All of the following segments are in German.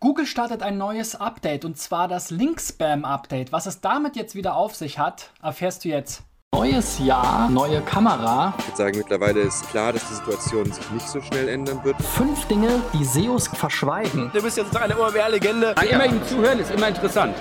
Google startet ein neues Update und zwar das Link-Spam-Update. Was es damit jetzt wieder auf sich hat, erfährst du jetzt. Neues Jahr, neue Kamera. Ich würde sagen, mittlerweile ist klar, dass die Situation sich nicht so schnell ändern wird. Fünf Dinge, die SEOs verschweigen. Du bist jetzt eine OMR-Legende. Ja. Immer ihm zuhören ist immer interessant.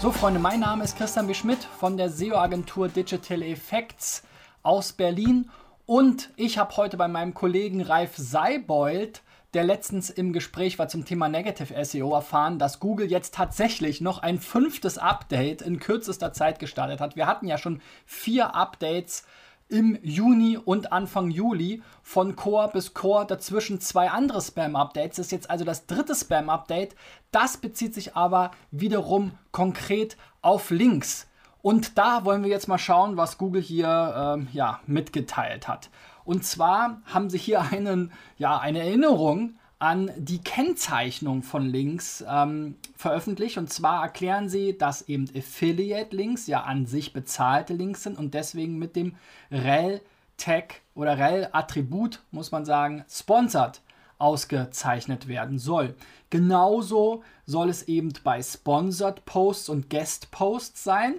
So, Freunde, mein Name ist Christian B. Schmidt von der SEO-Agentur Digital Effects aus Berlin. Und ich habe heute bei meinem Kollegen Ralf Seibold der letztens im Gespräch war zum Thema Negative SEO erfahren, dass Google jetzt tatsächlich noch ein fünftes Update in kürzester Zeit gestartet hat. Wir hatten ja schon vier Updates im Juni und Anfang Juli von Core bis Core, dazwischen zwei andere Spam-Updates. Das ist jetzt also das dritte Spam-Update. Das bezieht sich aber wiederum konkret auf Links. Und da wollen wir jetzt mal schauen, was Google hier ähm, ja, mitgeteilt hat. Und zwar haben sie hier einen, ja, eine Erinnerung an die Kennzeichnung von Links ähm, veröffentlicht. Und zwar erklären sie, dass eben Affiliate-Links ja an sich bezahlte Links sind und deswegen mit dem rel-Tag oder rel-Attribut, muss man sagen, sponsored ausgezeichnet werden soll. Genauso soll es eben bei Sponsored Posts und Guest Posts sein.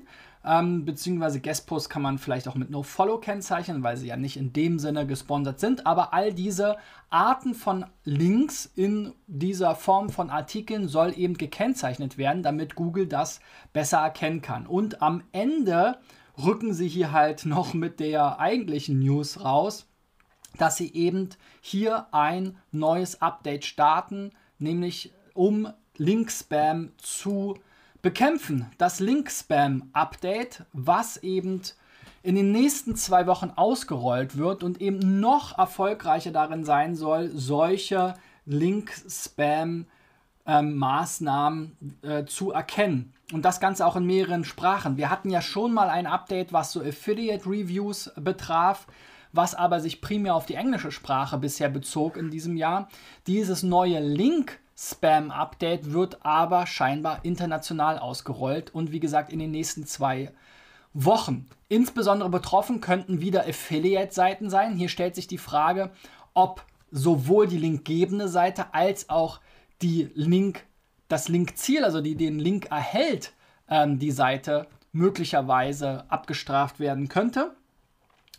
Ähm, beziehungsweise Guest-Posts kann man vielleicht auch mit No-Follow kennzeichnen, weil sie ja nicht in dem Sinne gesponsert sind. Aber all diese Arten von Links in dieser Form von Artikeln soll eben gekennzeichnet werden, damit Google das besser erkennen kann. Und am Ende rücken sie hier halt noch mit der eigentlichen News raus, dass sie eben hier ein neues Update starten, nämlich um Link-Spam zu bekämpfen. Das Link-Spam-Update, was eben in den nächsten zwei Wochen ausgerollt wird und eben noch erfolgreicher darin sein soll, solche Link-Spam-Maßnahmen äh, zu erkennen. Und das Ganze auch in mehreren Sprachen. Wir hatten ja schon mal ein Update, was so Affiliate-Reviews betraf was aber sich primär auf die englische Sprache bisher bezog in diesem Jahr. Dieses neue Link Spam-Update wird aber scheinbar international ausgerollt und wie gesagt in den nächsten zwei Wochen. Insbesondere betroffen könnten wieder Affiliate-Seiten sein. Hier stellt sich die Frage, ob sowohl die linkgebende Seite als auch die Link, das Linkziel, also die den Link erhält, ähm, die Seite möglicherweise abgestraft werden könnte.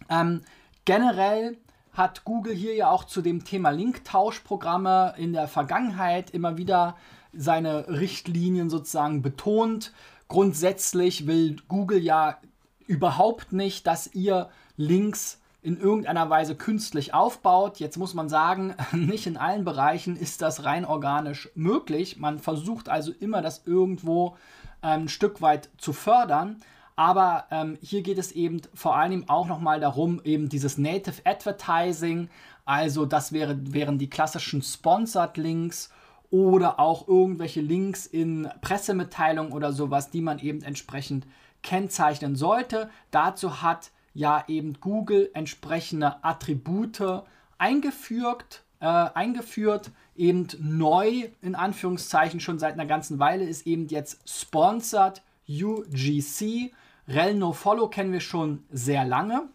Ähm, generell hat Google hier ja auch zu dem Thema Linktauschprogramme in der Vergangenheit immer wieder seine Richtlinien sozusagen betont. Grundsätzlich will Google ja überhaupt nicht, dass ihr Links in irgendeiner Weise künstlich aufbaut. Jetzt muss man sagen, nicht in allen Bereichen ist das rein organisch möglich. Man versucht also immer, das irgendwo ähm, ein Stück weit zu fördern. Aber ähm, hier geht es eben vor allem auch nochmal darum, eben dieses Native Advertising, also das wäre, wären die klassischen Sponsored Links oder auch irgendwelche Links in Pressemitteilungen oder sowas, die man eben entsprechend kennzeichnen sollte. Dazu hat ja eben Google entsprechende Attribute eingeführt, äh, eingeführt. Eben neu, in Anführungszeichen, schon seit einer ganzen Weile ist eben jetzt Sponsored UGC. Rel No Follow kennen wir schon sehr lange.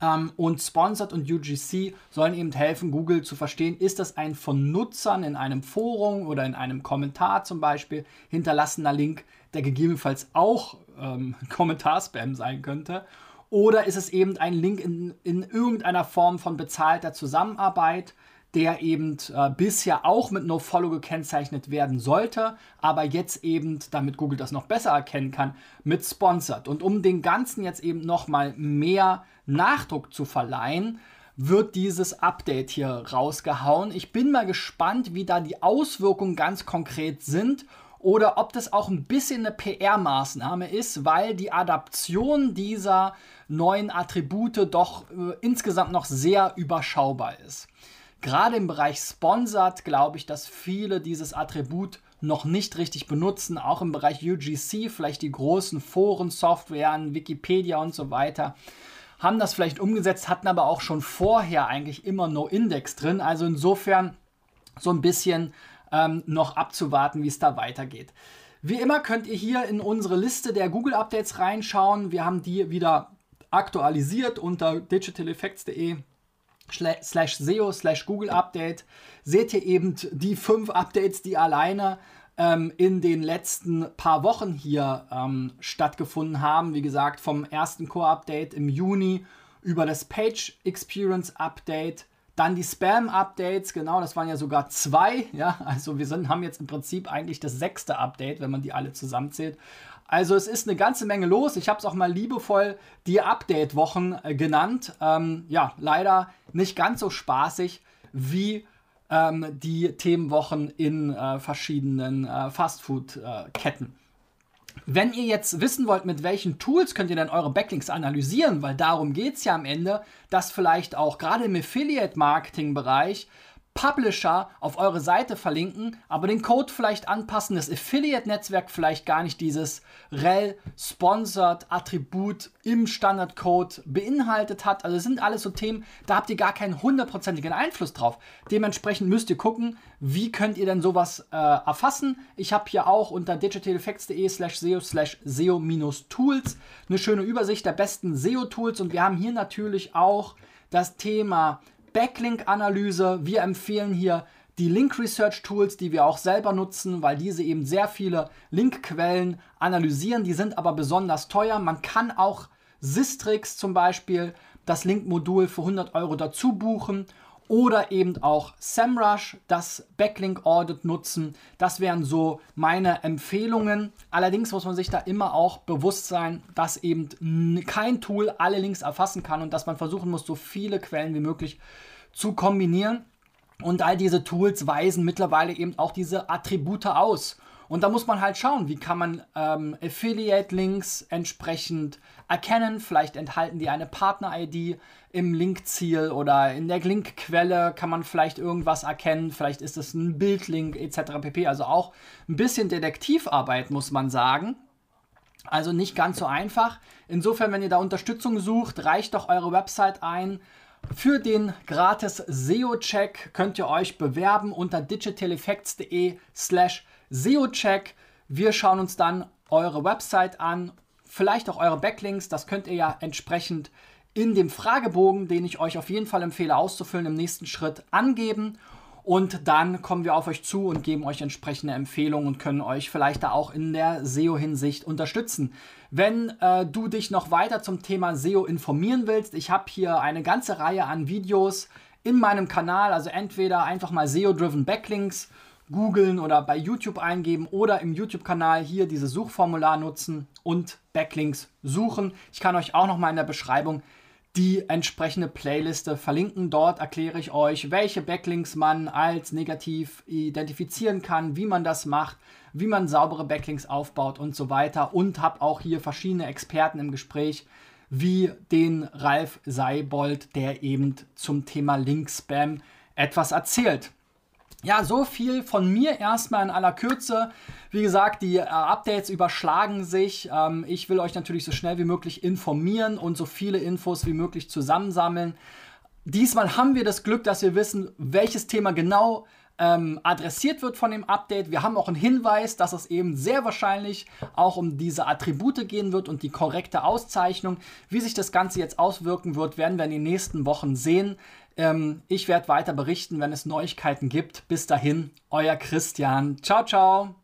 Ähm, und Sponsored und UGC sollen eben helfen, Google zu verstehen, ist das ein von Nutzern in einem Forum oder in einem Kommentar zum Beispiel hinterlassener Link, der gegebenenfalls auch ähm, Kommentarspam sein könnte. Oder ist es eben ein Link in, in irgendeiner Form von bezahlter Zusammenarbeit? Der eben äh, bisher auch mit NoFollow gekennzeichnet werden sollte, aber jetzt eben, damit Google das noch besser erkennen kann, mit Sponsored. Und um den Ganzen jetzt eben nochmal mehr Nachdruck zu verleihen, wird dieses Update hier rausgehauen. Ich bin mal gespannt, wie da die Auswirkungen ganz konkret sind oder ob das auch ein bisschen eine PR-Maßnahme ist, weil die Adaption dieser neuen Attribute doch äh, insgesamt noch sehr überschaubar ist. Gerade im Bereich Sponsored glaube ich, dass viele dieses Attribut noch nicht richtig benutzen. Auch im Bereich UGC, vielleicht die großen Foren, Softwaren, Wikipedia und so weiter, haben das vielleicht umgesetzt, hatten aber auch schon vorher eigentlich immer No-Index drin. Also insofern so ein bisschen ähm, noch abzuwarten, wie es da weitergeht. Wie immer könnt ihr hier in unsere Liste der Google Updates reinschauen. Wir haben die wieder aktualisiert unter digitaleffects.de slash SEO slash Google Update seht ihr eben die fünf Updates, die alleine ähm, in den letzten paar Wochen hier ähm, stattgefunden haben. Wie gesagt, vom ersten Core-Update im Juni über das Page Experience Update, dann die Spam-Updates, genau, das waren ja sogar zwei. Ja, also wir sind, haben jetzt im Prinzip eigentlich das sechste Update, wenn man die alle zusammenzählt. Also es ist eine ganze Menge los. Ich habe es auch mal liebevoll die Update-Wochen äh, genannt. Ähm, ja, leider nicht ganz so spaßig wie ähm, die Themenwochen in äh, verschiedenen äh, Fastfood-Ketten. Wenn ihr jetzt wissen wollt, mit welchen Tools könnt ihr denn eure Backlinks analysieren, weil darum geht es ja am Ende, dass vielleicht auch gerade im Affiliate-Marketing-Bereich Publisher auf eure Seite verlinken, aber den Code vielleicht anpassen, das Affiliate-Netzwerk vielleicht gar nicht dieses rel-sponsored-Attribut im Standardcode beinhaltet hat. Also das sind alles so Themen, da habt ihr gar keinen hundertprozentigen Einfluss drauf. Dementsprechend müsst ihr gucken, wie könnt ihr denn sowas äh, erfassen. Ich habe hier auch unter digitaleffects.de slash SEO slash SEO-Tools eine schöne Übersicht der besten SEO-Tools und wir haben hier natürlich auch das Thema Backlink-Analyse. Wir empfehlen hier die Link Research Tools, die wir auch selber nutzen, weil diese eben sehr viele Linkquellen analysieren. Die sind aber besonders teuer. Man kann auch Sistrix zum Beispiel das Link-Modul für 100 Euro dazu buchen oder eben auch SEMrush, das Backlink Audit nutzen. Das wären so meine Empfehlungen. Allerdings muss man sich da immer auch bewusst sein, dass eben kein Tool alle Links erfassen kann und dass man versuchen muss, so viele Quellen wie möglich zu kombinieren. Und all diese Tools weisen mittlerweile eben auch diese Attribute aus. Und da muss man halt schauen, wie kann man ähm, Affiliate-Links entsprechend erkennen. Vielleicht enthalten die eine Partner-ID im Linkziel oder in der Linkquelle kann man vielleicht irgendwas erkennen. Vielleicht ist es ein Bildlink etc. pp. Also auch ein bisschen Detektivarbeit, muss man sagen. Also nicht ganz so einfach. Insofern, wenn ihr da Unterstützung sucht, reicht doch eure Website ein. Für den gratis SEO-Check könnt ihr euch bewerben unter digitaleffects.de slash SEO-Check. Wir schauen uns dann eure Website an, vielleicht auch eure Backlinks. Das könnt ihr ja entsprechend in dem Fragebogen, den ich euch auf jeden Fall empfehle auszufüllen, im nächsten Schritt angeben. Und dann kommen wir auf euch zu und geben euch entsprechende Empfehlungen und können euch vielleicht da auch in der SEO-Hinsicht unterstützen. Wenn äh, du dich noch weiter zum Thema SEO informieren willst, ich habe hier eine ganze Reihe an Videos in meinem Kanal, also entweder einfach mal SEO-Driven Backlinks googeln oder bei YouTube eingeben oder im YouTube-Kanal hier dieses Suchformular nutzen und Backlinks suchen. Ich kann euch auch noch mal in der Beschreibung die entsprechende Playliste verlinken. Dort erkläre ich euch, welche Backlinks man als negativ identifizieren kann, wie man das macht, wie man saubere Backlinks aufbaut und so weiter. Und habe auch hier verschiedene Experten im Gespräch, wie den Ralf Seibold, der eben zum Thema Link-Spam etwas erzählt. Ja, so viel von mir erstmal in aller Kürze. Wie gesagt, die äh, Updates überschlagen sich. Ähm, ich will euch natürlich so schnell wie möglich informieren und so viele Infos wie möglich zusammensammeln. Diesmal haben wir das Glück, dass wir wissen, welches Thema genau ähm, adressiert wird von dem Update. Wir haben auch einen Hinweis, dass es eben sehr wahrscheinlich auch um diese Attribute gehen wird und die korrekte Auszeichnung. Wie sich das Ganze jetzt auswirken wird, werden wir in den nächsten Wochen sehen. Ähm, ich werde weiter berichten, wenn es Neuigkeiten gibt. Bis dahin, euer Christian. Ciao, ciao.